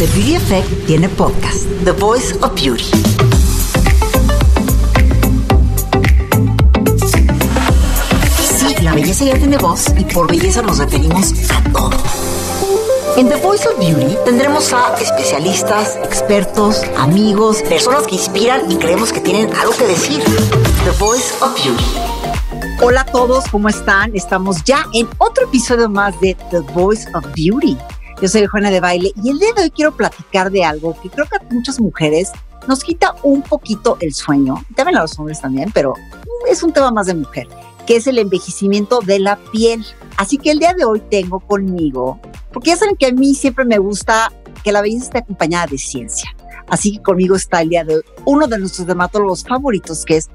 The Beauty Effect tiene podcast, The Voice of Beauty. Sí, la belleza ya tiene voz y por belleza nos referimos a todo. En The Voice of Beauty tendremos a especialistas, expertos, amigos, personas que inspiran y creemos que tienen algo que decir. The Voice of Beauty. Hola a todos, ¿cómo están? Estamos ya en otro episodio más de The Voice of Beauty. Yo soy Juana de Baile y el día de hoy quiero platicar de algo que creo que a muchas mujeres nos quita un poquito el sueño, también a los hombres también, pero es un tema más de mujer, que es el envejecimiento de la piel. Así que el día de hoy tengo conmigo, porque ya saben que a mí siempre me gusta que la belleza esté acompañada de ciencia. Así que conmigo está el día de hoy uno de nuestros dermatólogos favoritos, que es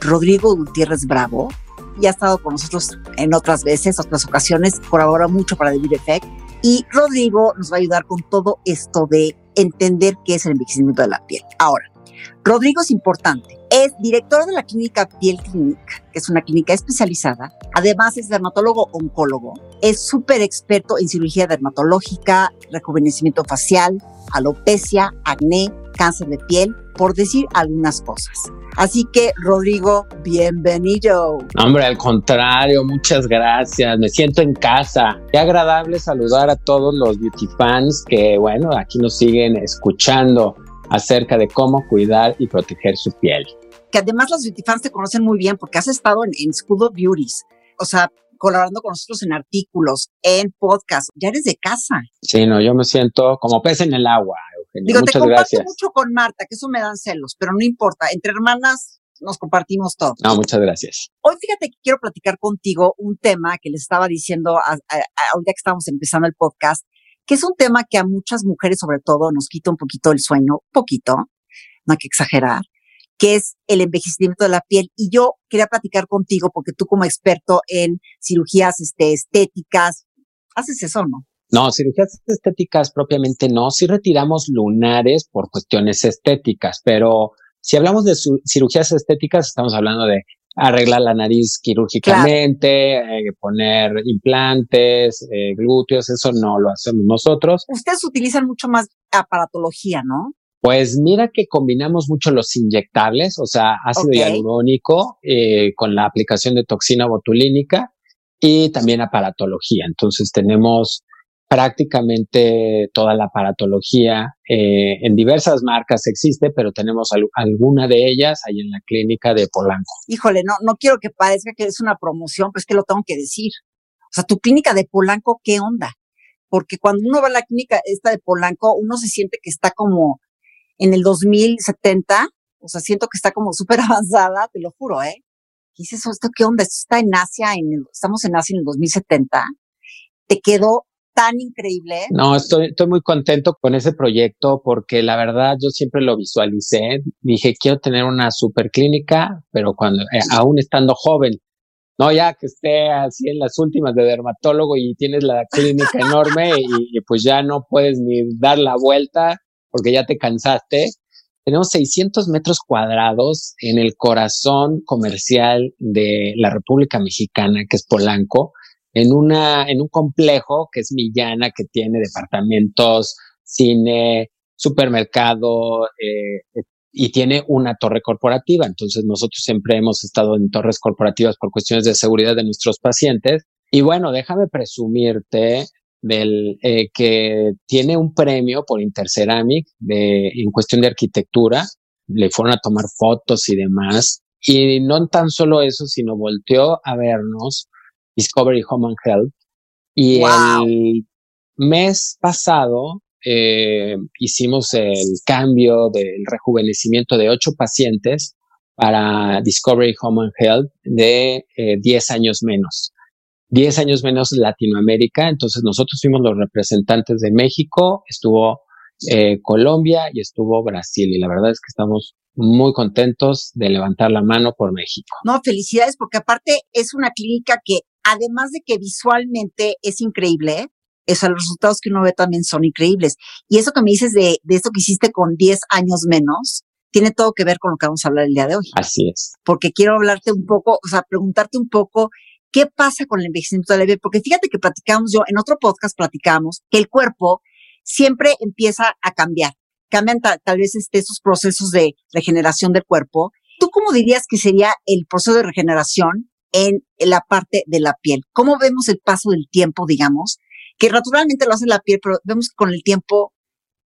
Rodrigo Gutiérrez Bravo. Ya ha estado con nosotros en otras veces, otras ocasiones, colabora mucho para The Beauty Effect y Rodrigo nos va a ayudar con todo esto de entender qué es el envejecimiento de la piel. Ahora, Rodrigo es importante. Es director de la clínica Piel Clinic, que es una clínica especializada. Además es dermatólogo oncólogo. Es súper experto en cirugía dermatológica, rejuvenecimiento facial, alopecia, acné, cáncer de piel, por decir algunas cosas. Así que, Rodrigo, bienvenido. Hombre, al contrario, muchas gracias. Me siento en casa. Qué agradable saludar a todos los beauty fans que, bueno, aquí nos siguen escuchando acerca de cómo cuidar y proteger su piel. Que además los beauty fans te conocen muy bien porque has estado en, en School of Beauties. O sea, colaborando con nosotros en artículos, en podcast. Ya eres de casa. Sí, no, yo me siento como pez en el agua. Digo, Muchas te comparto gracias. mucho con Marta, que eso me dan celos, pero no importa. Entre hermanas nos compartimos todo. No, muchas gracias. Hoy fíjate que quiero platicar contigo un tema que les estaba diciendo a, a, a- ahorita que estábamos empezando el podcast, que es un tema que a muchas mujeres sobre todo nos quita un poquito el sueño, un poquito, no hay que exagerar, que es el envejecimiento de la piel. Y yo quería platicar contigo porque tú como experto en cirugías este, estéticas, haces eso, ¿no? No, cirugías estéticas propiamente no. Sí retiramos lunares por cuestiones estéticas, pero si hablamos de cirugías estéticas, estamos hablando de arreglar la nariz quirúrgicamente, eh, poner implantes, eh, glúteos, eso no lo hacemos nosotros. Ustedes utilizan mucho más aparatología, ¿no? Pues mira que combinamos mucho los inyectables, o sea, ácido hialurónico eh, con la aplicación de toxina botulínica y también aparatología. Entonces tenemos prácticamente toda la aparatología eh, en diversas marcas existe, pero tenemos al- alguna de ellas ahí en la clínica de Polanco. Híjole, no, no quiero que parezca que es una promoción, pero es que lo tengo que decir. O sea, tu clínica de Polanco, ¿qué onda? Porque cuando uno va a la clínica esta de Polanco, uno se siente que está como en el 2070, o sea, siento que está como súper avanzada, te lo juro, ¿eh? Dices, "Oh, ¿esto qué onda? Esto está en Asia, en el- estamos en Asia en el 2070. Te quedó tan increíble. No, estoy, muy contento con ese proyecto porque la verdad yo siempre lo visualicé. Dije, quiero tener una super clínica, pero cuando, eh, aún estando joven, no ya que esté así en las últimas de dermatólogo y tienes la clínica enorme y pues ya no puedes ni dar la vuelta porque ya te cansaste. Tenemos 600 metros cuadrados en el corazón comercial de la República Mexicana, que es Polanco en una, en un complejo que es Millana, que tiene departamentos, cine, supermercado, eh, y tiene una torre corporativa. Entonces nosotros siempre hemos estado en torres corporativas por cuestiones de seguridad de nuestros pacientes. Y bueno, déjame presumirte del eh, que tiene un premio por Interceramic de, en cuestión de arquitectura. Le fueron a tomar fotos y demás. Y no tan solo eso, sino volteó a vernos Discovery Home and Health. Y Wow. el mes pasado eh, hicimos el cambio del rejuvenecimiento de ocho pacientes para Discovery Home and Health de eh, 10 años menos. 10 años menos Latinoamérica. Entonces nosotros fuimos los representantes de México, estuvo eh, Colombia y estuvo Brasil. Y la verdad es que estamos muy contentos de levantar la mano por México. No, felicidades, porque aparte es una clínica que, además de que visualmente es increíble, o sea, los resultados que uno ve también son increíbles. Y eso que me dices de, de esto que hiciste con 10 años menos, tiene todo que ver con lo que vamos a hablar el día de hoy. Así es. Porque quiero hablarte un poco, o sea, preguntarte un poco qué pasa con el envejecimiento de la piel. Porque fíjate que platicamos yo, en otro podcast platicamos que el cuerpo siempre empieza a cambiar. Cambian tal vez este, esos procesos de regeneración del cuerpo. ¿Tú cómo dirías que sería el proceso de regeneración en la parte de la piel? ¿Cómo vemos el paso del tiempo, digamos? Que naturalmente lo hace la piel, pero vemos que con el tiempo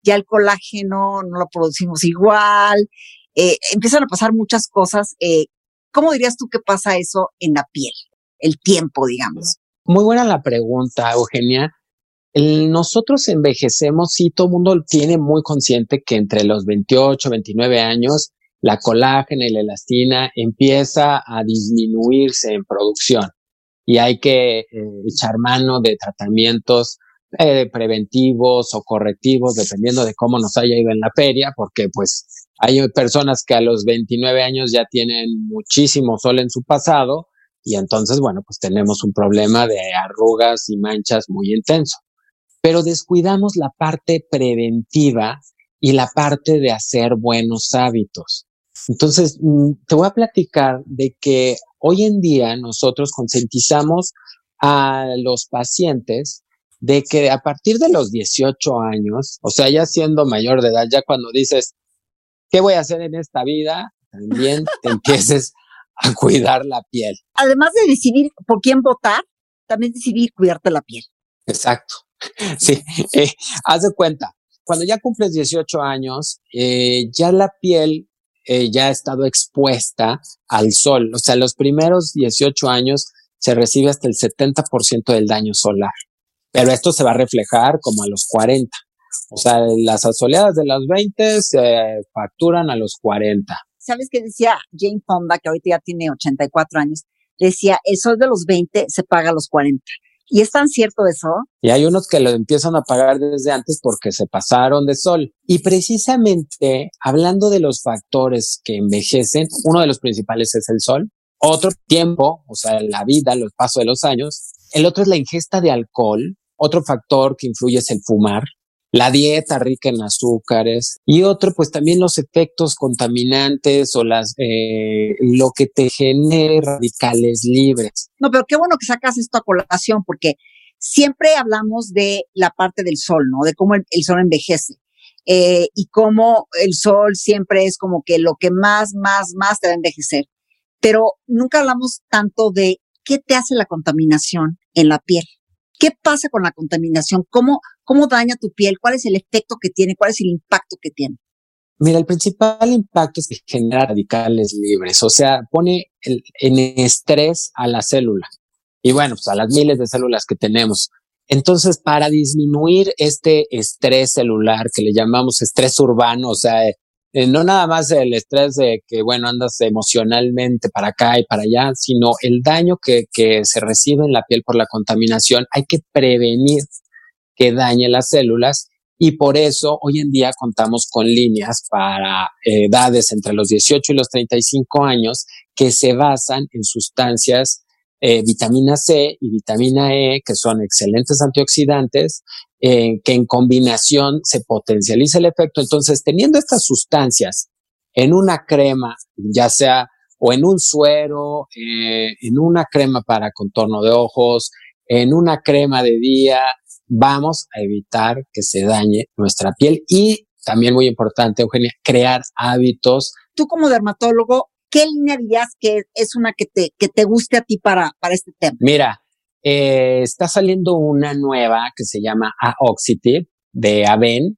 ya el colágeno no lo producimos igual, eh, empiezan a pasar muchas cosas. Eh, ¿Cómo dirías tú que pasa eso en la piel? El tiempo, digamos. Muy buena la pregunta, Eugenia. nosotros envejecemos, sí, todo el mundo tiene muy consciente que entre los 28, 29 años, la colágena y la elastina empieza a disminuirse en producción y hay que eh, echar mano de tratamientos eh, preventivos o correctivos, dependiendo de cómo nos haya ido en la feria, porque pues hay personas que a los 29 años ya tienen muchísimo sol en su pasado y entonces, bueno, pues tenemos un problema de arrugas y manchas muy intenso. Pero descuidamos la parte preventiva y la parte de hacer buenos hábitos. Entonces, mm, te voy a platicar de que hoy en día nosotros concientizamos a los pacientes de que a partir de los 18 años, o sea, ya siendo mayor de edad, ya cuando dices, ¿qué voy a hacer en esta vida? También te empieces a cuidar la piel. Además de decidir por quién votar, también decidir cuidarte la piel. Exacto. Sí, eh, haz de cuenta, cuando ya cumples 18 años, eh, ya la piel eh, ya ha estado expuesta al sol. O sea, los primeros 18 años se recibe hasta el 70% del daño solar pero esto se va a reflejar como a los 40. O sea, las asoleadas de los 20 se facturan a los 40. ¿Sabes qué decía Jane Fonda, que ahorita ya tiene 84 años? Decía, el sol de los 20 se paga a los 40. ¿Y es tan cierto eso? Y hay unos que lo empiezan a pagar desde antes porque se pasaron de sol. Y precisamente, hablando de los factores que envejecen, uno de los principales es el sol. Otro tiempo, o sea, la vida, los pasos de los años. El otro es la ingesta de alcohol, otro factor que influye es el fumar, la dieta rica en azúcares y otro, pues también los efectos contaminantes o las eh, lo que te genere radicales libres. No, pero qué bueno que sacas esto a colación porque siempre hablamos de la parte del sol, ¿no? De cómo el, sol envejece. Eh, y cómo el sol siempre es como que lo que más, más, más te va a envejecer. Pero nunca hablamos tanto de qué te hace la contaminación en la piel. ¿Qué pasa con la contaminación? ¿Cómo, ¿Cómo daña tu piel? ¿Cuál es el efecto que tiene? ¿Cuál es el impacto que tiene? Mira, el principal impacto es que genera radicales libres, o sea, pone en estrés a la célula y bueno, pues a las miles de células que tenemos. Entonces, para disminuir este estrés celular que le llamamos estrés urbano, o sea, eh, no nada más el estrés de que, bueno, andas emocionalmente para acá y para allá, sino el daño que se recibe en la piel por la contaminación. Hay que prevenir que dañe las células y por eso hoy en día contamos con líneas para eh, edades entre los 18 y los 35 años que se basan en sustancias eh, vitamina C y vitamina E, que son excelentes antioxidantes, eh, que en combinación se potencializa el efecto. Entonces, teniendo estas sustancias en una crema, ya sea o en un suero, en una crema para contorno de ojos, en una crema de día, vamos a evitar que se dañe nuestra piel y también muy importante, Eugenia, crear hábitos. Tú como dermatólogo, ¿qué línea dirías que es una que te, que te guste a ti para, para este tema? Mira, eh, está saliendo una nueva que se llama Aoxytip de Aven.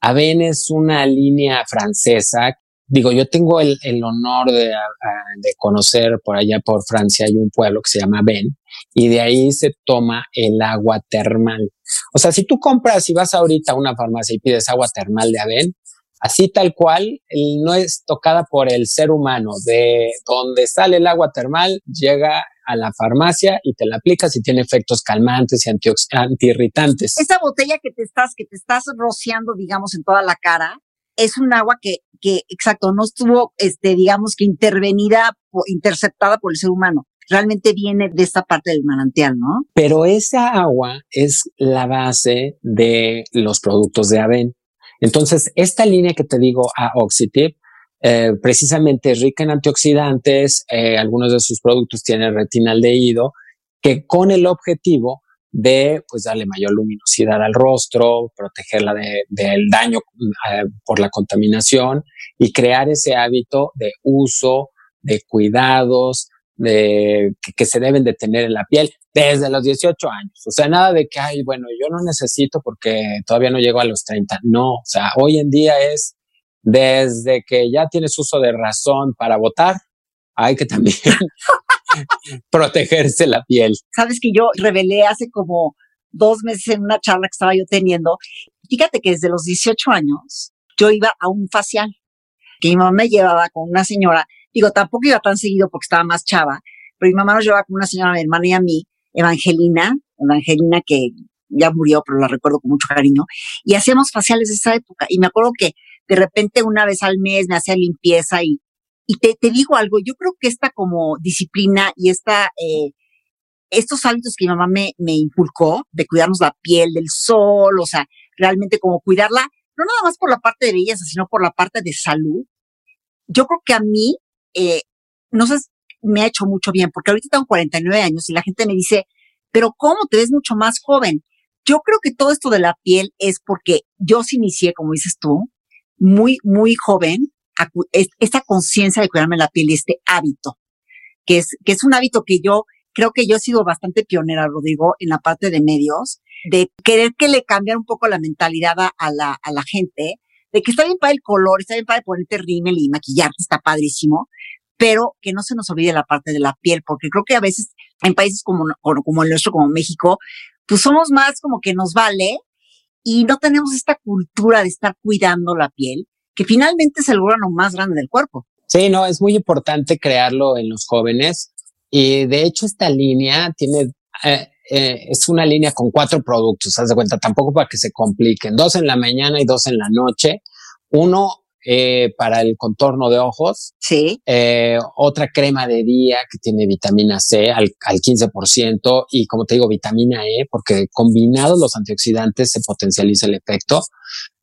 Aven es una línea francesa. Digo, yo tengo el, honor de, de, conocer por allá por Francia, hay un pueblo que se llama Aven y de ahí se toma el agua termal. O sea, si tú compras y vas ahorita a una farmacia y pides agua termal de Aven, así tal cual, no es tocada por el ser humano. De donde sale el agua termal, llega a la farmacia y te la aplicas y tiene efectos calmantes y antiirritantes. Esa botella que te estás, que te estás rociando, digamos, en toda la cara, es un agua que, que exacto, no estuvo, este, digamos que intervenida, interceptada por el ser humano. Realmente viene de esta parte del manantial, ¿no? Pero esa agua es la base de los productos de Aven. Entonces, esta línea que te digo a Oxytip, eh, precisamente es rica en antioxidantes, eh, algunos de sus productos tienen retinaldehído, que con el objetivo de pues darle mayor luminosidad al rostro, protegerla del daño eh, por la contaminación y crear ese hábito de uso, de cuidados, de que, se deben de tener en la piel desde los 18 años. O sea, nada de que, ay, bueno, yo no necesito porque todavía no llego a los 30. No, o sea, hoy en día es desde que ya tienes uso de razón para votar, hay que también protegerse la piel. Sabes que yo revelé hace como dos meses en una charla que estaba yo teniendo. Fíjate que desde los 18 años yo iba a un facial que mi mamá me llevaba con una señora. Digo, tampoco iba tan seguido porque estaba más chava, pero mi mamá nos llevaba con una señora, mi hermana y a mí, Evangelina, Evangelina que ya murió, pero la recuerdo con mucho cariño, y hacíamos faciales de esa época. Y me acuerdo que de repente una vez al mes me hacía limpieza y y te, te digo algo, yo creo que esta como disciplina y esta, eh, estos hábitos que mi mamá me, me inculcó de cuidarnos la piel del sol, o sea, realmente como cuidarla, no nada más por la parte de belleza, sino por la parte de salud, yo creo que a mí, eh, no sé, me ha hecho mucho bien, porque ahorita tengo 49 años y la gente me dice, pero ¿cómo te ves mucho más joven? Yo creo que todo esto de la piel es porque yo sí inicié, como dices tú, muy, muy joven, esta conciencia de cuidarme la piel y este hábito, que es, que es un hábito que yo creo que yo he sido bastante pionera, Rodrigo, en la parte de medios, de querer que le cambie un poco la mentalidad a la, a la gente, de que está bien para el color, está bien para ponerte rímel y maquillarte, está padrísimo, pero que no se nos olvide la parte de la piel, porque creo que a veces en países como, como el nuestro, como México, pues somos más como que nos vale y no tenemos esta cultura de estar cuidando la piel que finalmente es el órgano más grande del cuerpo. Sí, no, es muy importante crearlo en los jóvenes y de hecho esta línea tiene, eh, eh, es una línea con cuatro productos, haz de cuenta, tampoco para que se compliquen, dos en la mañana y dos en la noche, uno eh, para el contorno de ojos. Sí. otra crema de día que tiene vitamina C al, al 15% y como te digo, vitamina E, porque combinados los antioxidantes se potencializa el efecto.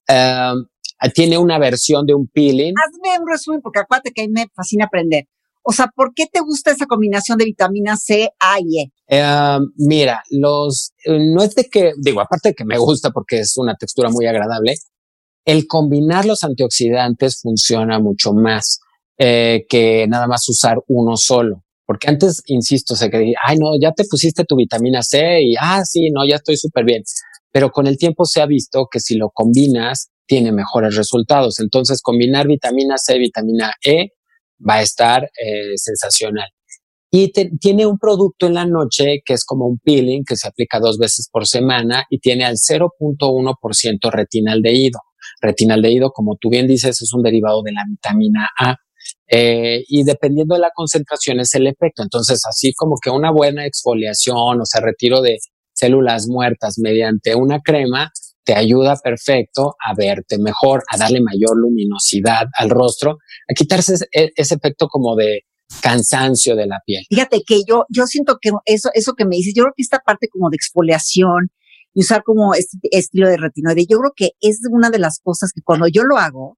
Ah, tiene una versión de un peeling. Hazme un resumen, porque acuérdate que a mí me fascina aprender. O sea, ¿por qué te gusta esa combinación de vitamina C, A y E? Eh, mira, los, eh, no es de que, digo, aparte de que me gusta porque es una textura muy agradable, el combinar los antioxidantes funciona mucho más eh, que nada más usar uno solo. Porque antes, insisto, se que, ay, no, ya te pusiste tu vitamina C y, ah, sí, no, ya estoy súper bien. Pero con el tiempo se ha visto que si lo combinas, tiene mejores resultados. Entonces, combinar vitamina C, vitamina E va a estar eh, sensacional. Y tiene un producto en la noche que es como un peeling que se aplica dos veces por semana y tiene al 0.1% retinaldehído. Retinaldehído, como tú bien dices, es un derivado de la vitamina A. Eh, y dependiendo de la concentración es el efecto. Entonces, así como que una buena exfoliación, o sea, retiro de células muertas mediante una crema, te ayuda perfecto a verte mejor, a darle mayor luminosidad al rostro, a quitarse ese, efecto como de cansancio de la piel. Fíjate que yo, yo siento que eso, eso que me dices, yo creo que esta parte como de exfoliación y usar como este estilo de retinoide, yo creo que es una de las cosas que cuando yo lo hago,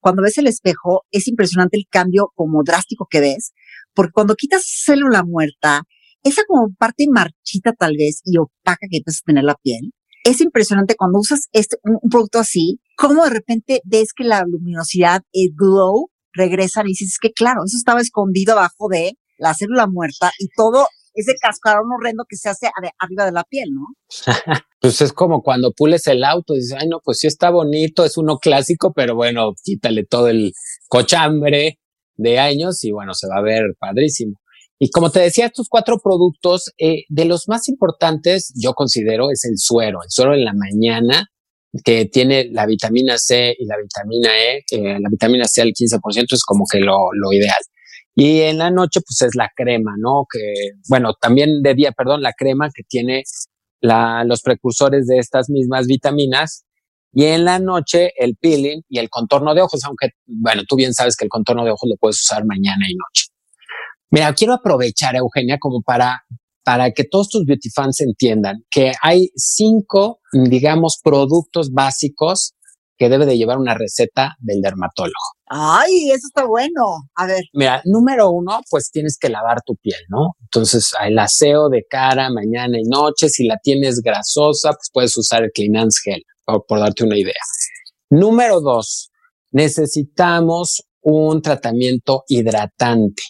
cuando ves el espejo, es impresionante el cambio como drástico que ves, porque cuando quitas célula muerta, esa como parte marchita tal vez y opaca que empiezas a tener la piel, es impresionante cuando usas este, un, producto así, cómo de repente ves que la luminosidad, el glow, regresan y dices, que claro, eso estaba escondido abajo de la célula muerta y todo ese cascarón horrendo que se hace arriba de la piel, ¿no? pues es como cuando pules el auto, y dices, ay, no, pues sí está bonito, es uno clásico, pero bueno, quítale todo el cochambre de años y bueno, se va a ver padrísimo. Y como te decía, estos cuatro productos, eh, de los más importantes, yo considero, es el suero. El suero en la mañana, que tiene la vitamina C y la vitamina E, la vitamina C al 15% es como que lo, lo ideal. Y en la noche, pues es la crema, ¿no? Que, bueno, también de día, perdón, la crema que tiene la, los precursores de estas mismas vitaminas. Y en la noche, el peeling y el contorno de ojos, aunque, bueno, tú bien sabes que el contorno de ojos lo puedes usar mañana y noche. Mira, quiero aprovechar, Eugenia, como para, para que todos tus beauty fans entiendan que hay cinco, digamos, productos básicos que debe de llevar una receta del dermatólogo. Ay, eso está bueno. A ver. Mira, número uno, pues tienes que lavar tu piel, ¿no? Entonces, el aseo de cara mañana y noche, si la tienes grasosa, pues puedes usar el Cleanance Gel, por darte una idea. Número dos, necesitamos un tratamiento hidratante.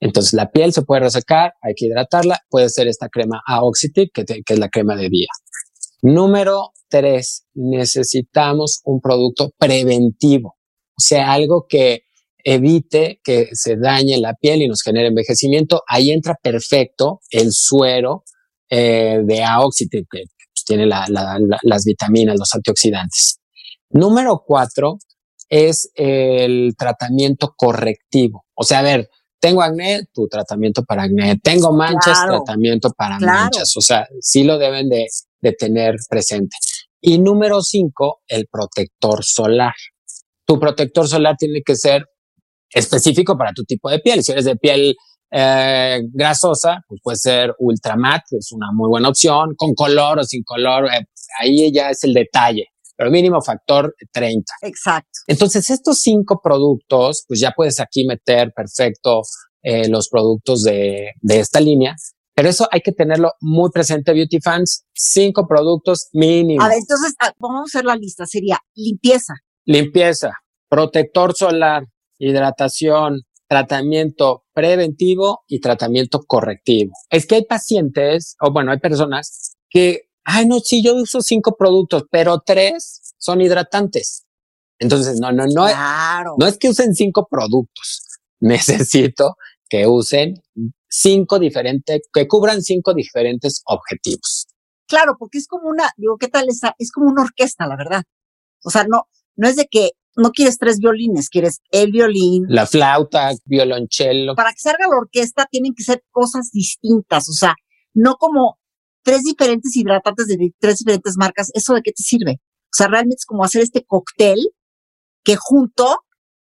Entonces la piel se puede resecar, hay que hidratarla, puede ser esta crema Aoxitip, que, que es la crema de día. Número tres, necesitamos un producto preventivo, o sea, algo que evite que se dañe la piel y nos genere envejecimiento. Ahí entra perfecto el suero eh, de Aoxitip, que tiene las vitaminas, los antioxidantes. Número cuatro es el tratamiento correctivo. O sea, a ver, tengo acné, tu tratamiento para acné. Tengo manchas, tratamiento para manchas. O sea, sí lo deben de, de tener presente. Y número cinco, el protector solar. Tu protector solar tiene que ser específico para tu tipo de piel. Si eres de piel eh, grasosa, pues puede ser ultramat, es una muy buena opción, con color o sin color, eh, ahí ya es el detalle, pero mínimo factor 30. Exacto. Entonces, estos cinco productos, pues ya puedes aquí meter perfecto eh, los productos de, de esta línea, pero eso hay que tenerlo muy presente, Beauty Fans. Cinco productos mínimo. A ver, entonces, ah, vamos a hacer la lista. Sería limpieza. Limpieza, protector solar, hidratación, tratamiento preventivo y tratamiento correctivo. Es que hay pacientes, o bueno, hay personas que, ay, no, sí, yo uso cinco productos, pero tres son hidratantes. Entonces, no, no, no, no es que usen cinco productos. Necesito que usen cinco diferentes, que cubran cinco diferentes objetivos. Claro, porque es como una, digo, ¿qué tal esa? Es como una orquesta, la verdad. O sea, no, no es de que no quieres tres violines, quieres el violín. La flauta, violonchelo. Para que salga la orquesta tienen que ser cosas distintas, o sea, no como tres diferentes hidratantes de tres diferentes marcas. ¿Eso de qué te sirve? O sea, realmente es como hacer este cóctel que junto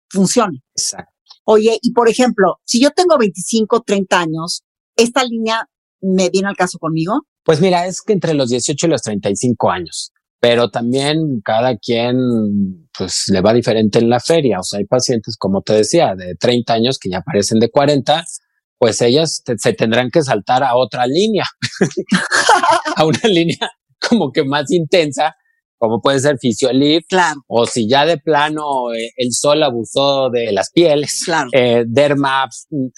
funcione. Exacto. Oye, y por ejemplo, si yo tengo 25, 30 años, ¿esta línea me viene al caso conmigo? Pues mira, es que entre los 18 y los 35 años pero también cada quien pues le va diferente en la feria. O sea, hay pacientes, como te decía, de 30 años que ya parecen de 40, pues ellas se tendrán que saltar a otra línea, a una línea como que más intensa, como puede ser Fisiolip, claro. o si ya de plano eh, el sol abusó de las pieles, claro. eh, Derma,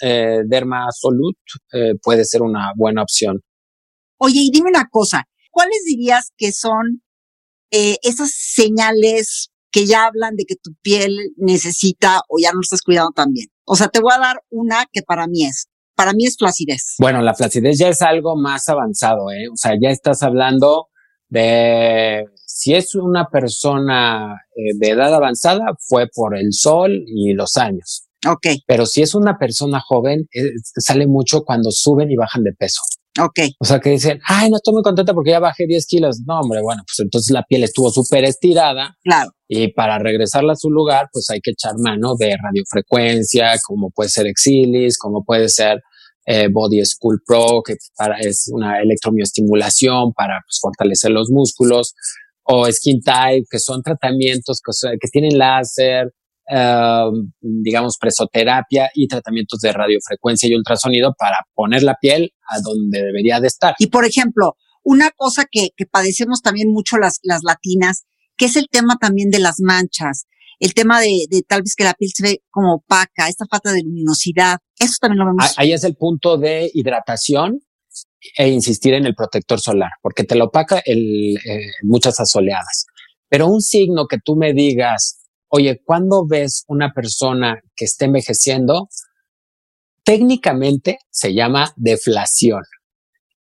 eh, Derma Solut eh, puede ser una buena opción. Oye, y dime una cosa, ¿cuáles dirías que son eh, esas señales que ya hablan de que tu piel necesita o ya no estás cuidando tan bien. O sea, te voy a dar una que para mí es, para mí es flacidez. Bueno, la flacidez ya es algo más avanzado, ¿eh? O sea, ya estás hablando de si es una persona eh, de edad avanzada, fue por el sol y los años. Ok. Pero si es una persona joven, eh, sale mucho cuando suben y bajan de peso. Ok. O sea, que dicen, ay, no estoy muy contenta porque ya bajé 10 kilos. No, hombre, bueno, pues entonces la piel estuvo súper estirada. Claro. Y para regresarla a su lugar, pues hay que echar mano de radiofrecuencia, como puede ser Exilis, como puede ser eh, Body School Pro, que para, es una electromioestimulación para pues, fortalecer los músculos, o Skin Type, que son tratamientos que, que tienen láser, Em, digamos, presoterapia y tratamientos de radiofrecuencia y ultrasonido para poner la piel a donde debería de estar. Y por ejemplo, una cosa que, que padecemos también mucho las, las latinas, que es el tema también de las manchas, el tema de, de, tal vez que la piel se ve como opaca, esta falta de luminosidad, eso también lo vemos. Ahí es el punto de hidratación e insistir en el protector solar, porque te lo opaca el, eh, muchas asoleadas. Pero un signo que tú me digas, oye, cuando ves una persona que está envejeciendo, técnicamente se llama deflación.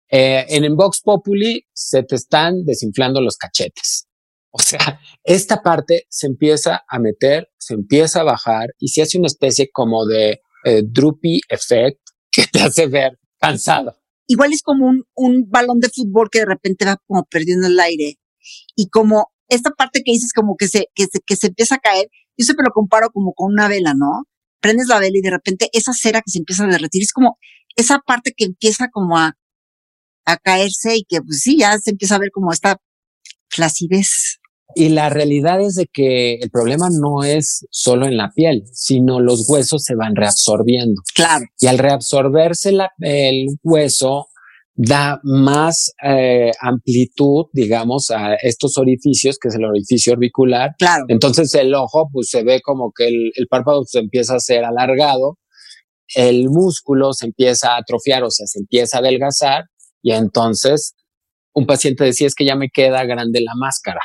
Eh, en Vox Populi se te están desinflando los cachetes. O sea, esta parte se empieza a meter, se empieza a bajar y se hace una especie como de eh, droopy effect que te hace ver cansado. Igual es como un, un balón de fútbol que de repente va como perdiendo el aire y como esta parte que dices como que se, que se, que se empieza a caer, yo siempre lo comparo como con una vela, ¿no? Prendes la vela y de repente esa cera que se empieza a derretir es como esa parte que empieza como a, a caerse y que pues sí, ya se empieza a ver como esta flacidez. Y la realidad es de que el problema no es solo en la piel, sino los huesos se van reabsorbiendo. Claro. Y al reabsorberse la, el hueso, da más eh, amplitud, digamos, a estos orificios, que es el orificio orbicular. Claro. Entonces el ojo, pues se ve como que el, el párpado se empieza a ser alargado, el músculo se empieza a atrofiar, o sea, se empieza a adelgazar, y entonces un paciente decía, es que ya me queda grande la máscara.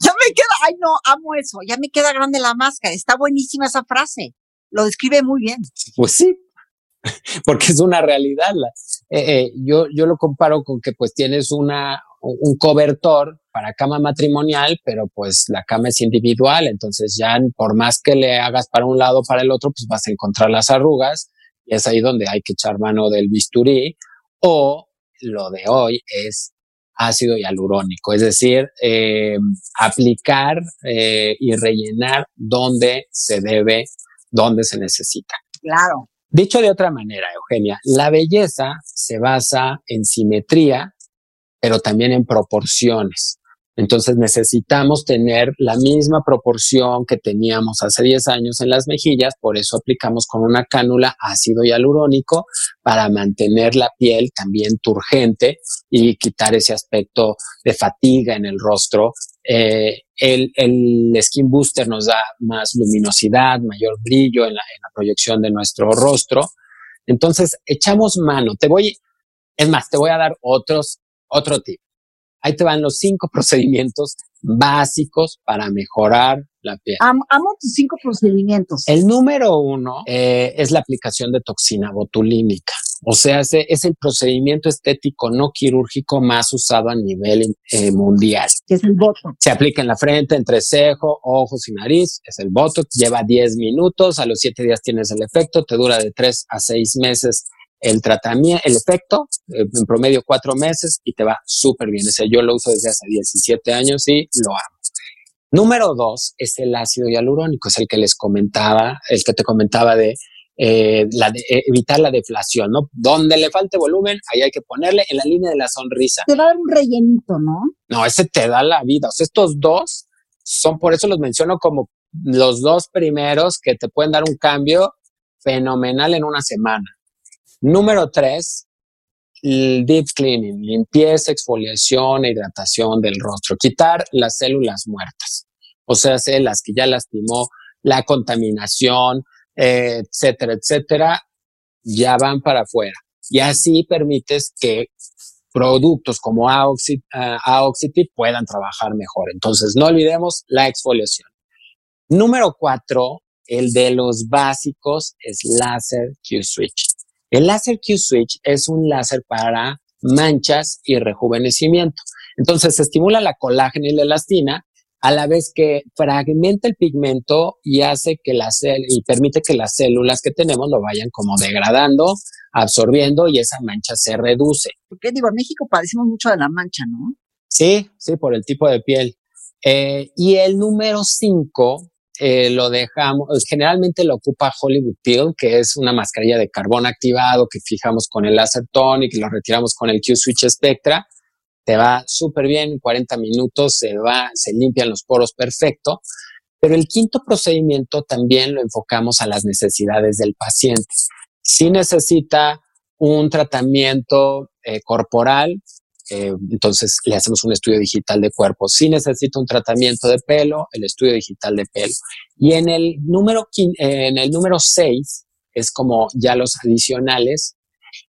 Ya me queda, ay no, amo eso, ya me queda grande la máscara, está buenísima esa frase, lo describe muy bien. Pues sí, porque es una realidad. Eh, eh, yo, yo lo comparo con que pues tienes una, un cobertor para cama matrimonial, pero pues la cama es individual, entonces ya por más que le hagas para un lado para el otro, pues vas a encontrar las arrugas y es ahí donde hay que echar mano del bisturí o lo de hoy es ácido hialurónico, es decir, eh, aplicar y rellenar donde se debe, donde se necesita. Claro. Dicho de otra manera, Eugenia, la belleza se basa en simetría, pero también en proporciones. Entonces necesitamos tener la misma proporción que teníamos hace 10 años en las mejillas, por eso aplicamos con una cánula ácido hialurónico para mantener la piel también turgente y quitar ese aspecto de fatiga en el rostro eh, el, el, Skin Booster nos da más luminosidad, mayor brillo en la, en la, proyección de nuestro rostro. Entonces, echamos mano. Te voy, es más, te voy a dar otros, otro tip. Ahí te van los cinco procedimientos básicos para mejorar la piel. Amo, amo tus cinco procedimientos. El número uno eh, es la aplicación de toxina botulínica. O sea, ese es el procedimiento estético no quirúrgico más usado a nivel eh, mundial. Es el Botox. Se aplica en la frente, entre cejo, ojos y nariz. Es el Botox. Lleva 10 minutos. A los 7 días tienes el efecto. Te dura de 3 a 6 meses el tratamiento, el efecto, eh, en promedio 4 meses y te va súper bien. O sea, yo lo uso desde hace 17 años y lo amo. Número dos es el ácido hialurónico, es el que les comentaba, el que te comentaba de eh, la de, eh, evitar la deflación, ¿no? Donde le falte volumen, ahí hay que ponerle en la línea de la sonrisa. Te va a dar un rellenito, ¿no? No, ese te da la vida. O sea, estos dos son, por eso los menciono como los dos primeros que te pueden dar un cambio fenomenal en una semana. Número tres, el deep cleaning, limpieza, exfoliación e hidratación del rostro, quitar las células muertas, o sea, las que ya lastimó, la contaminación, eh, etcétera, etcétera, ya van para afuera. Y así permites que productos como Aoxity puedan trabajar mejor. Entonces, no olvidemos la exfoliación. Número cuatro, el de los básicos es láser Q-Switch. El láser Q-Switch es un láser para manchas y rejuvenecimiento. Entonces, estimula la colágena y la elastina a la vez que fragmenta el pigmento y hace que la y permite que las células que tenemos lo vayan como degradando, absorbiendo y esa mancha se reduce. Porque digo, en México padecemos mucho de la mancha, ¿no? Sí, sí, por el tipo de piel. Eh, y el número 5 eh, lo dejamos, generalmente lo ocupa Hollywood Peel, que es una mascarilla de carbón activado que fijamos con el láser tonic y lo retiramos con el Q-Switch Spectra te va súper bien, 40 minutos se va, se limpian los poros perfecto. Pero el quinto procedimiento también lo enfocamos a las necesidades del paciente. Si necesita un tratamiento eh, corporal, eh, entonces le hacemos un estudio digital de cuerpo. Si necesita un tratamiento de pelo, el estudio digital de pelo. Y en el número, en el número 6, es como ya los adicionales,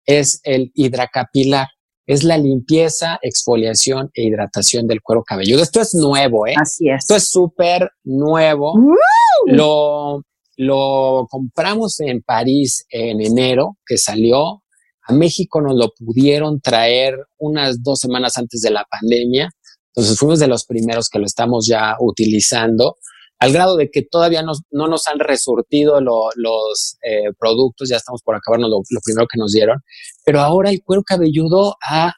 es el hidracapilar es la limpieza, exfoliación e hidratación del cuero cabelludo. Esto es nuevo, ¿eh? Así es. Esto es súper nuevo. Lo, lo compramos en París en enero, que salió. México nos lo pudieron traer unas dos semanas antes de la pandemia. Entonces fuimos de los primeros que lo estamos ya utilizando al grado de que todavía no nos han resurtido los eh, productos, ya estamos por acabarnos lo, primero que nos dieron, pero ahora el cuero cabelludo ha,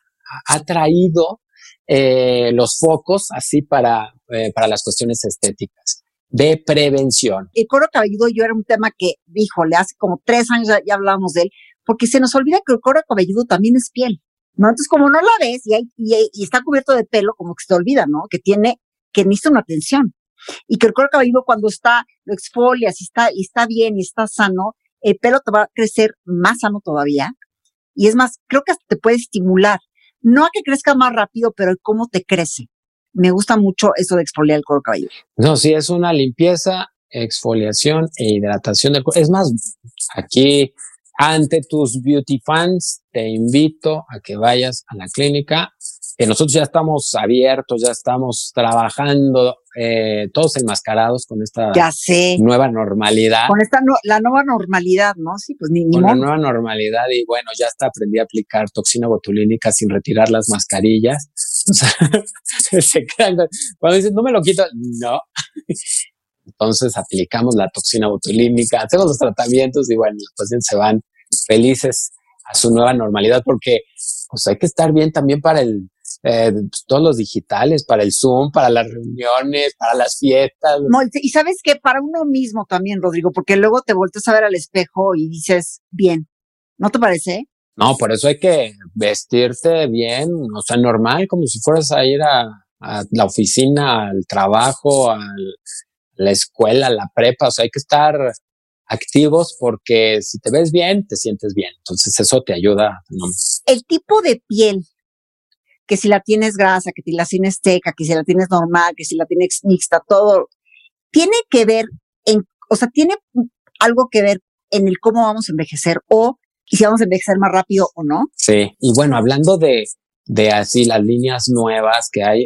ha traído eh, los focos así para, eh, para las cuestiones estéticas de prevención. El cuero cabelludo yo era un tema que, híjole, hace como tres años ya hablábamos de él, porque se nos olvida que el cuero cabelludo también es piel, ¿no? Entonces, como no lo ves y, y, y está cubierto de pelo, como que se te olvida, ¿no? Que tiene que necesita una atención. Y que el cuero cabelludo cuando está, lo exfolias y está bien y está sano, el pelo te va a crecer más sano todavía. Y es más, creo que hasta te puede estimular. No a que crezca más rápido, pero cómo te crece. Me gusta mucho eso de exfoliar el cuero cabelludo. No, sí, es una limpieza, exfoliación e hidratación del cuero. Es más, aquí ante tus beauty fans, te invito a que vayas a la clínica que nosotros ya estamos abiertos, ya estamos trabajando eh, todos enmascarados con esta nueva normalidad. Con esta la nueva normalidad, ¿no? Sí, pues ni, ni Con la nueva normalidad y bueno, ya hasta aprendí a aplicar toxina botulínica sin retirar las mascarillas. O sea, se cuando dicen, no me lo quito, no. Entonces aplicamos la toxina botulínica, hacemos los tratamientos y bueno, los pacientes se van felices a su nueva normalidad porque pues hay que estar bien también para el eh, pues, todos los digitales, para el Zoom, para las reuniones, para las fiestas. y sabes que para uno mismo también, Rodrigo, porque luego te vuelves a ver al espejo y dices, bien, ¿no te parece? No, por eso hay que vestirte bien, o sea, normal, como si fueras a ir a, la oficina, al trabajo, a la escuela, a la prepa, o sea, hay que estar activos porque si te ves bien, te sientes bien. Entonces eso te ayuda. El tipo de piel que si la tienes grasa, que si la tienes seca, que si la tienes normal, que si la tienes mixta, todo, tiene que ver en, o sea, tiene algo que ver en el cómo vamos a envejecer o si vamos a envejecer más rápido o no. Sí, y bueno, hablando de, de así las líneas nuevas que hay,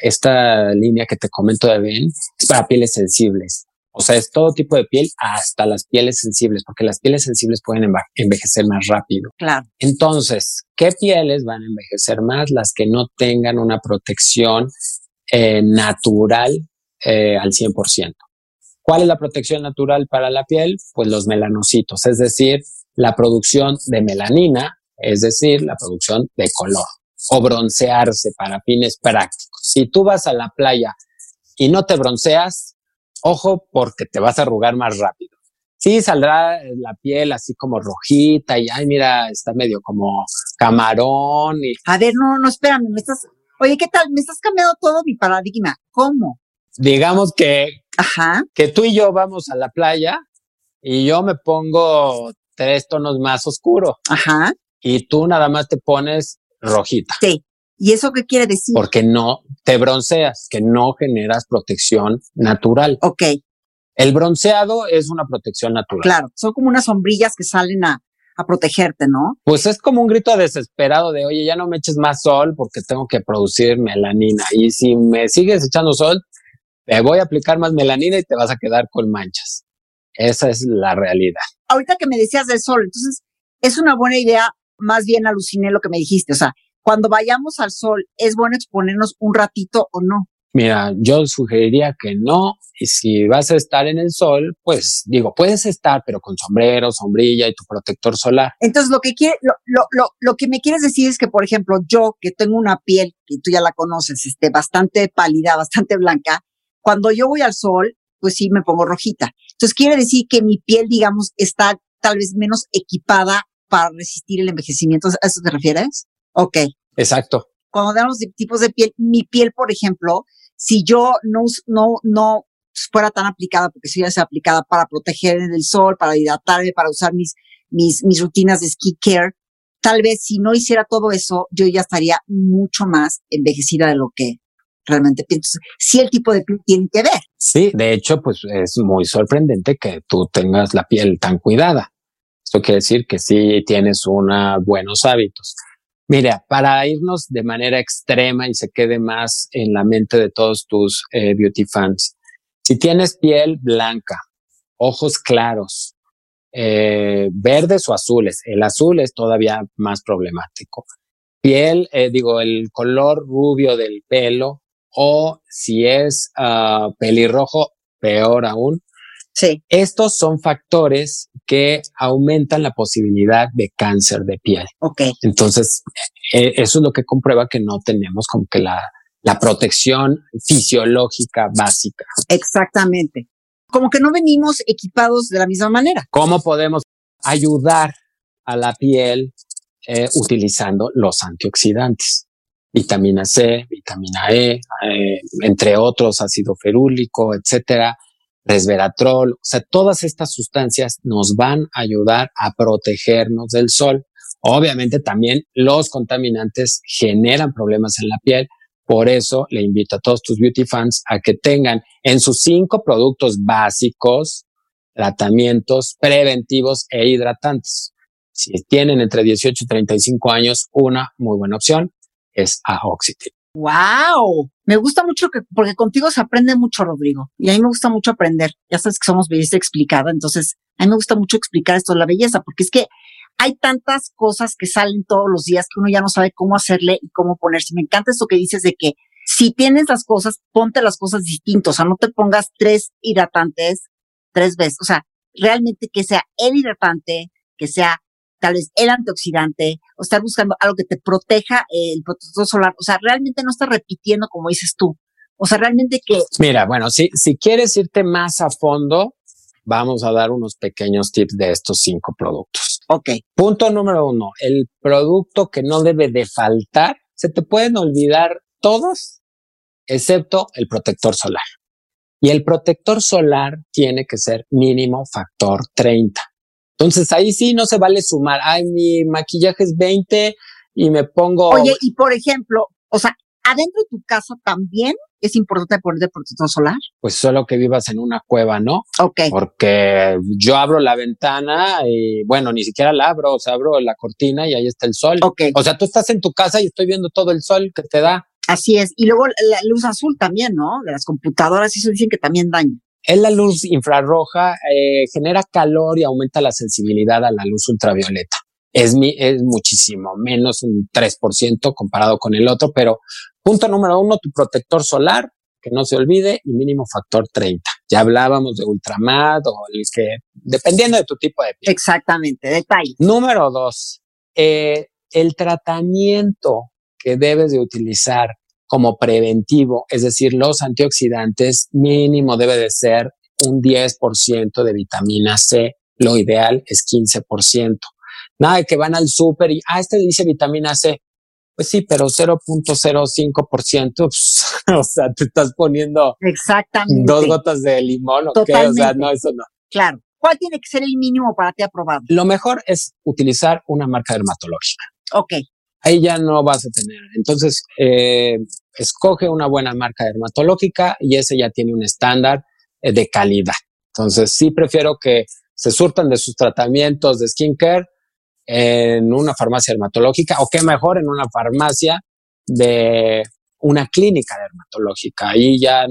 esta línea que te comento de Ben es para pieles sensibles. O sea, es todo tipo de piel, hasta las pieles sensibles, porque las pieles sensibles pueden envejecer más rápido. Claro. Entonces, ¿qué pieles van a envejecer más? Las que no tengan una protección eh, natural eh, al 100%. ¿Cuál es la protección natural para la piel? Pues los melanocitos, es decir, la producción de melanina, es decir, la producción de color o broncearse para fines prácticos. Si tú vas a la playa y no te bronceas, Ojo porque te vas a arrugar más rápido. Sí, saldrá la piel así como rojita y, ay, mira, está medio como camarón. Y... A ver, no, no, espérame, me estás, oye, ¿qué tal? Me estás cambiando todo mi paradigma. ¿Cómo? Digamos que, Ajá. que tú y yo vamos a la playa y yo me pongo tres tonos más oscuros. Ajá. Y tú nada más te pones rojita. Sí. ¿Y eso qué quiere decir? Porque no te bronceas, que no generas protección natural. Ok. El bronceado es una protección natural. Claro, son como unas sombrillas que salen a, a protegerte, ¿no? Pues es como un grito desesperado de, oye, ya no me eches más sol porque tengo que producir melanina. Y si me sigues echando sol, te voy a aplicar más melanina y te vas a quedar con manchas. Esa es la realidad. Ahorita que me decías del sol, entonces es una buena idea, más bien aluciné lo que me dijiste, o sea, cuando vayamos al sol, ¿es bueno exponernos un ratito o no? Mira, yo sugeriría que no. Y si vas a estar en el sol, pues digo, puedes estar, pero con sombrero, sombrilla y tu protector solar. Entonces, lo que quiere, lo, lo, lo, lo que me quieres decir es que, por ejemplo, yo que tengo una piel, que tú ya la conoces, este, bastante pálida, bastante blanca, cuando yo voy al sol, pues sí me pongo rojita. Entonces, quiere decir que mi piel, digamos, está tal vez menos equipada para resistir el envejecimiento. ¿A eso te refieres? Ok. Exacto. Cuando hablamos de tipos de piel, mi piel, por ejemplo, si yo no, no, no fuera tan aplicada, porque si ya sea aplicada para protegerme del sol, para hidratarme, para usar mis, mis, mis rutinas de skincare, tal vez si no hiciera todo eso, yo ya estaría mucho más envejecida de lo que realmente pienso. Sí, el tipo de piel tiene que ver. Sí, de hecho, pues es muy sorprendente que tú tengas la piel tan cuidada. Esto quiere decir que sí tienes unos buenos hábitos. Mira, para irnos de manera extrema y se quede más en la mente de todos tus eh, beauty fans, si tienes piel blanca, ojos claros, eh, verdes o azules, el azul es todavía más problemático. Piel, eh, digo, el color rubio del pelo o si es uh, pelirrojo, peor aún, Sí. Estos son factores que aumentan la posibilidad de cáncer de piel. Ok. Entonces, eh, eso es lo que comprueba que no tenemos como que la, la protección fisiológica básica. Exactamente. Como que no venimos equipados de la misma manera. ¿Cómo podemos ayudar a la piel eh, utilizando los antioxidantes? vitamina C, vitamina E, eh, entre otros ácido ferúlico, etcétera, resveratrol, o sea, todas estas sustancias nos van a ayudar a protegernos del sol. Obviamente también los contaminantes generan problemas en la piel, por eso le invito a todos tus beauty fans a que tengan en sus cinco productos básicos tratamientos preventivos e hidratantes. Si tienen entre 18 y 35 años, una muy buena opción es Aoxytil. ¡Wow! Me gusta mucho que, porque contigo se aprende mucho, Rodrigo. Y a mí me gusta mucho aprender. Ya sabes que somos belleza explicada, entonces a mí me gusta mucho explicar esto de la belleza, porque es que hay tantas cosas que salen todos los días que uno ya no sabe cómo hacerle y cómo ponerse. Me encanta esto que dices de que si tienes las cosas, ponte las cosas distintas. O sea, no te pongas tres hidratantes tres veces. O sea, realmente que sea el hidratante, que sea tal vez el antioxidante, o estar buscando algo que te proteja el protector solar. O sea, realmente no estás repitiendo como dices tú. O sea, realmente que... Mira, bueno, si, si quieres irte más a fondo, vamos a dar unos pequeños tips de estos cinco productos. Ok. Punto número uno, el producto que no debe de faltar, se te pueden olvidar todos, excepto el protector solar. Y el protector solar tiene que ser mínimo factor 30. Entonces ahí sí no se vale sumar, ay, mi maquillaje es 20 y me pongo... Oye, y por ejemplo, o sea, adentro de tu casa también es importante poner protector solar. Pues solo que vivas en una cueva, ¿no? Ok. Porque yo abro la ventana y bueno, ni siquiera la abro, o sea, abro la cortina y ahí está el sol. Ok. O sea, tú estás en tu casa y estoy viendo todo el sol que te da. Así es. Y luego la luz azul también, ¿no? De las computadoras, eso dicen que también daña. Es la luz infrarroja, eh, genera calor y aumenta la sensibilidad a la luz ultravioleta. Es, mi, es muchísimo menos un 3% comparado con el otro, pero punto número uno, tu protector solar, que no se olvide, y mínimo factor 30. Ya hablábamos de ultramad o el que, dependiendo de tu tipo de piel. Exactamente, detalle. Número dos, eh, el tratamiento que debes de utilizar como preventivo, es decir, los antioxidantes mínimo debe de ser un 10% de vitamina C, lo ideal es 15%. Nada de que van al súper y, ah, este dice vitamina C. Pues sí, pero 0.05%, pues, o sea, te estás poniendo Exactamente. dos gotas de limón o sea, no, eso no. Claro. ¿Cuál tiene que ser el mínimo para ti aprobado? Lo mejor es utilizar una marca dermatológica. Ok. Ahí ya no vas a tener. Entonces, eh, escoge una buena marca dermatológica y ese ya tiene un estándar eh, de calidad. Entonces, sí prefiero que se surtan de sus tratamientos de skincare en una farmacia dermatológica o que mejor en una farmacia de una clínica dermatológica. Ahí ya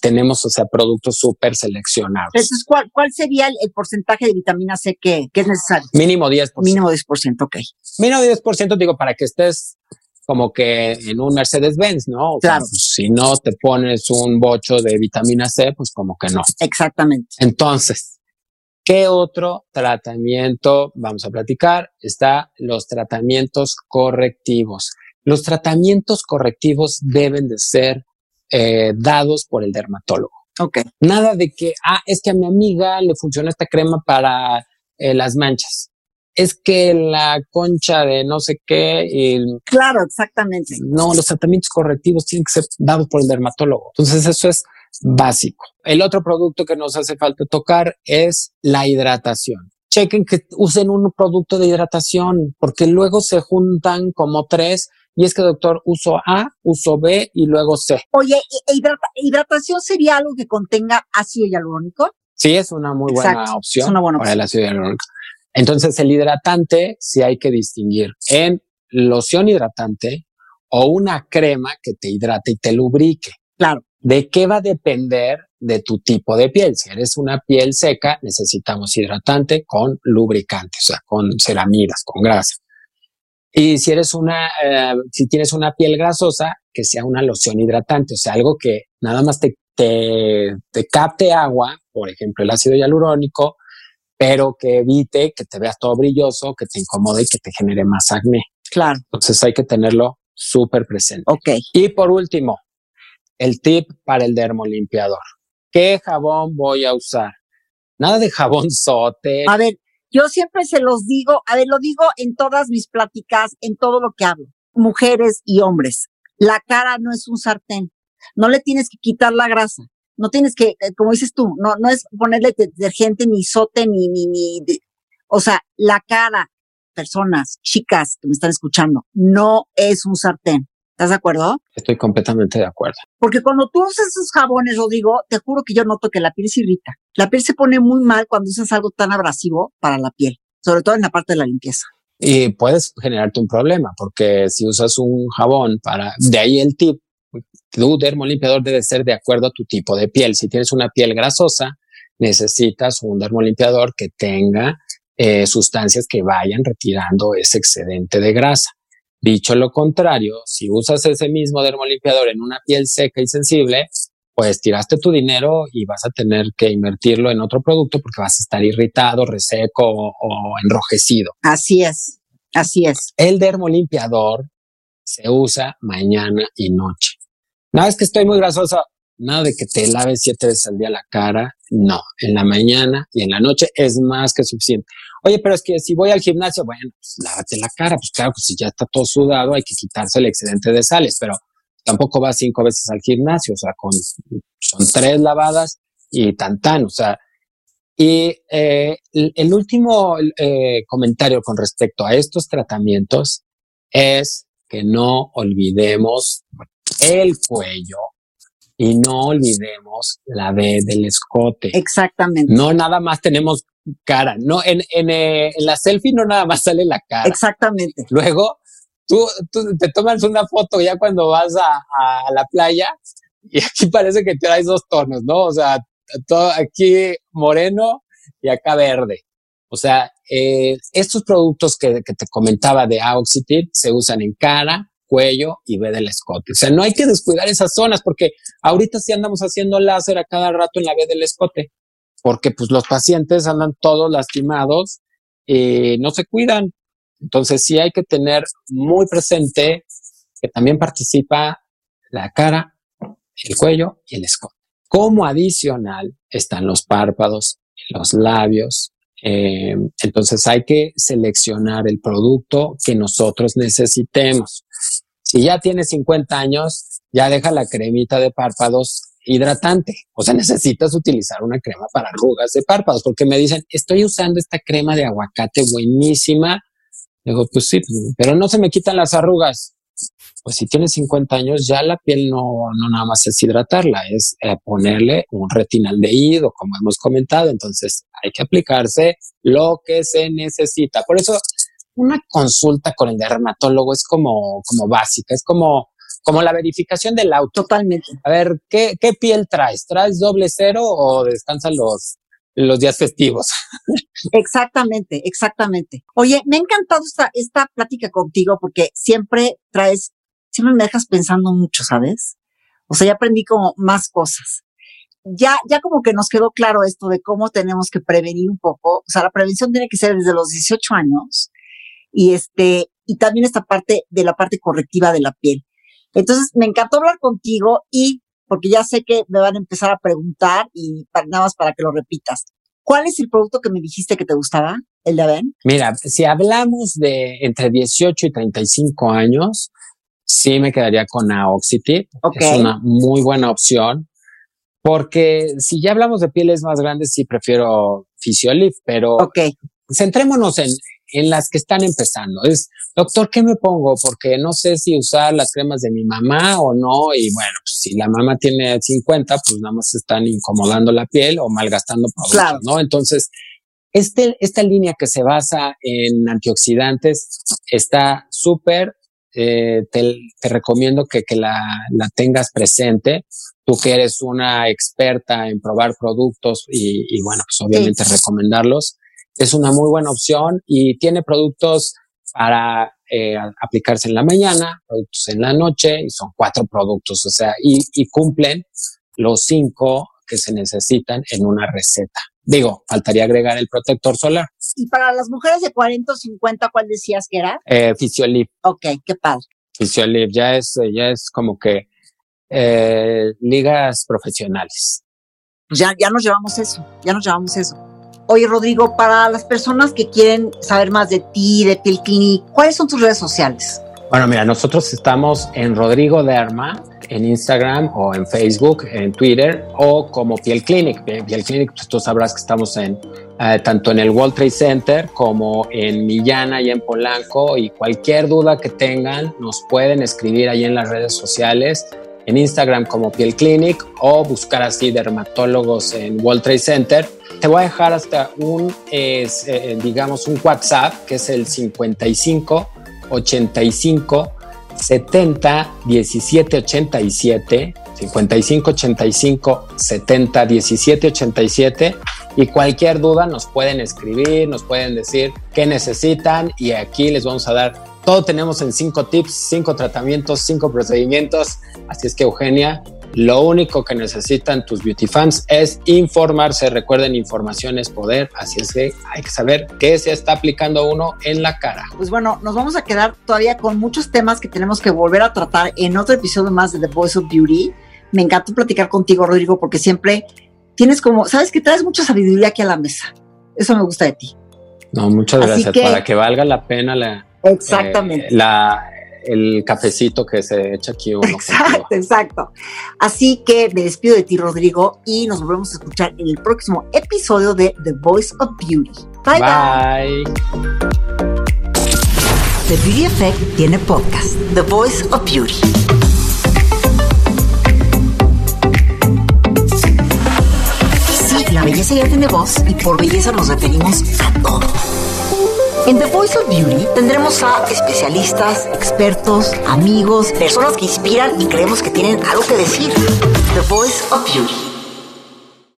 tenemos, o sea, productos súper seleccionados. Entonces, ¿cuál, cuál sería el, porcentaje de vitamina C que, que, es necesario? Mínimo 10%. Mínimo 10%, ok. Mínimo 10%, digo, para que estés como que en un Mercedes-Benz, ¿no? claro. Pues, si no te pones un bocho de vitamina C, pues como que no. Exactamente. Entonces, ¿qué otro tratamiento vamos a platicar? Está los tratamientos correctivos. Los tratamientos correctivos deben de ser eh, dados por el dermatólogo. Ok. Nada de que, ah, es que a mi amiga le funciona esta crema para eh, las manchas es que la concha de no sé qué. Y claro, exactamente. No, los tratamientos correctivos tienen que ser dados por el dermatólogo. Entonces eso es básico. El otro producto que nos hace falta tocar es la hidratación. Chequen que usen un producto de hidratación porque luego se juntan como tres y es que doctor uso A, uso B y luego C. Oye, ¿e, hidratación sería algo que contenga ácido hialurónico? Sí, es una muy buena opción es una buena para el ácido hialurónico. Entonces, el hidratante sí hay que distinguir en loción hidratante o una crema que te hidrate y te lubrique. Claro. ¿De qué va a depender de tu tipo de piel? Si eres una piel seca, necesitamos hidratante con lubricante, o sea, con ceramidas, con grasa. Y si eres una, eh, si tienes una piel grasosa, que sea una loción hidratante, o sea, algo que nada más te, te, te capte agua, por ejemplo, el ácido hialurónico, pero que evite que te veas todo brilloso, que te incomode y que te genere más acné. Claro. Entonces hay que tenerlo súper presente. Ok. Y por último, el tip para el dermolimpiador. ¿Qué jabón voy a usar? Nada de jabón sote. A ver, yo siempre se los digo, a ver, lo digo en todas mis pláticas, en todo lo que hablo. mujeres y hombres, la cara no es un sartén. No le tienes que quitar la grasa. No tienes que, eh, como dices tú, no, no es ponerle detergente ni sote ni, ni, ni, o sea, la cara, personas, chicas que me están escuchando, no es un sartén. ¿Estás de acuerdo? Estoy completamente de acuerdo. Porque cuando tú usas esos jabones, Rodrigo, te juro que yo noto que la piel se irrita. La piel se pone muy mal cuando usas algo tan abrasivo para la piel, sobre todo en la parte de la limpieza. Y puedes generarte un problema, porque si usas un jabón para, de ahí el tip, tu dermolimpiador debe ser de acuerdo a tu tipo de piel. Si tienes una piel grasosa, necesitas un dermolimpiador que tenga eh, sustancias que vayan retirando ese excedente de grasa. Dicho lo contrario, si usas ese mismo dermolimpiador en una piel seca y sensible, pues tiraste tu dinero y vas a tener que invertirlo en otro producto porque vas a estar irritado, reseco o, enrojecido. Así es, así es. El dermolimpiador se usa mañana y noche. Nada es que estoy muy grasosa, nada de que te laves siete veces al día la cara, no, en la mañana y en la noche es más que suficiente. Oye, pero es que si voy al gimnasio, bueno, pues lávate la cara, pues claro, pues si ya está todo sudado hay que quitarse el excedente de sales, pero tampoco vas cinco veces al gimnasio, o sea, con, son tres lavadas y tan tan, o sea, y eh, el, último eh, comentario con respecto a estos tratamientos es que no olvidemos el cuello y no olvidemos la B del escote. Exactamente. No nada más tenemos cara, no en, en, eh, en la selfie no nada más sale la cara. Exactamente. Luego tú, tú te tomas una foto ya cuando vas a, a, la playa y aquí parece que traes dos tonos, ¿no? O sea, todo aquí moreno y acá verde. O sea, eh, estos productos que, que, te comentaba de Auxitit se usan en cara, cuello y B del escote. O sea, no hay que descuidar esas zonas porque ahorita sí andamos haciendo láser a cada rato en la B del escote porque pues los pacientes andan todos lastimados y no se cuidan. Entonces sí hay que tener muy presente que también participa la cara, el cuello y el escote. Como adicional están los párpados, los labios. Eh, entonces hay que seleccionar el producto que nosotros necesitemos. Si ya tienes 50 años, ya deja la cremita de párpados hidratante. O sea, necesitas utilizar una crema para arrugas de párpados, porque me dicen, estoy usando esta crema de aguacate buenísima Digo, pues sí, pero no se me quitan las arrugas. Pues si tienes 50 años, ya la piel no, no nada más es hidratarla, es eh, ponerle un retinaldehído, como hemos comentado. Entonces hay que aplicarse lo que se necesita. Por eso una consulta con el dermatólogo es como, como básica, es como, como la verificación del auto. Totalmente. A ver, ¿qué, qué piel traes? ¿Traes doble cero o descansan los, los días festivos. Exactamente, exactamente. Oye, me ha encantado esta, esta plática contigo porque siempre traes, siempre me dejas pensando mucho, ¿sabes? O sea, ya aprendí como más cosas. Ya, ya como que nos quedó claro esto de cómo tenemos que prevenir un poco. O sea, la prevención tiene que ser desde los 18 años y este, y también esta parte de la parte correctiva de la piel. Entonces, me encantó hablar contigo y porque ya sé que me van a empezar a preguntar y nada más para que lo repitas. ¿Cuál es el producto que me dijiste que te gustaba, el de Aven? Mira, si hablamos de entre 18 y 35 años, sí me quedaría con Aoxity. Es una muy buena opción. Porque si ya hablamos de pieles más grandes, sí prefiero Physiolif, pero centrémonos en, en las que están empezando. Es, doctor, ¿qué me pongo? Porque no sé si usar las cremas de mi mamá o no. Y bueno, pues, si la mamá tiene 50, pues nada más están incomodando la piel o malgastando productos, ¿no? Entonces, este, esta línea que se basa en antioxidantes está súper. Eh, te, recomiendo que, que la, la, tengas presente. Tú que eres una experta en probar productos y, y bueno, pues obviamente recomendarlos es una muy buena opción y tiene productos para eh, aplicarse en la mañana, productos en la noche y son cuatro productos, o sea, y, y cumplen los cinco que se necesitan en una receta. Digo, faltaría agregar el protector solar. Y para las mujeres de 40 o 50, ¿cuál decías que era? Eh, Fisiolip. Ok, qué padre. Fisiolip ya es, ya es como que eh, ligas profesionales. Pues ya, ya nos llevamos eso, ya nos llevamos eso. Oye, Rodrigo, para las personas que quieren saber más de ti, de Piel Clinic, ¿cuáles son tus redes sociales? Bueno, mira, nosotros estamos en Rodrigo Derma, en Instagram o en Facebook, en Twitter o como Piel Clinic. Piel Clinic, pues tú sabrás que estamos en eh, tanto en el World Trade Center como en Millana y en Polanco y cualquier duda que tengan nos pueden escribir ahí en las redes sociales en Instagram como Piel Clinic o buscar así dermatólogos en World Trade Center. Te voy a dejar hasta un, eh, digamos, un WhatsApp que es el 55 85 70 17 87 55 85 70 17 87 y cualquier duda nos pueden escribir, nos pueden decir qué necesitan y aquí les vamos a dar todo tenemos en cinco tips, cinco tratamientos, cinco procedimientos. Así es que Eugenia, lo único que necesitan tus beauty fans es informarse. Recuerden, información es poder. Así es que hay que saber qué se está aplicando uno en la cara. Pues bueno, nos vamos a quedar todavía con muchos temas que tenemos que volver a tratar en otro episodio más de The Voice of Beauty. Me encantó platicar contigo, Rodrigo, porque siempre tienes como, sabes que traes mucha sabiduría aquí a la mesa. Eso me gusta de ti. No, muchas gracias. Para que valga la pena la, Exactamente. Eh, la, el cafecito que se echa aquí uno. Exacto, exacto. Así que me despido de ti, Rodrigo, y nos volvemos a escuchar en el próximo episodio de The Voice of Beauty. Bye, bye. bye. The Beauty Effect tiene podcast, The Voice of Beauty. Sí, la belleza ya tiene voz y por belleza nos referimos a todo en The Voice of Beauty tendremos a especialistas, expertos, amigos, personas que inspiran y creemos que tienen algo que decir. The Voice of Beauty.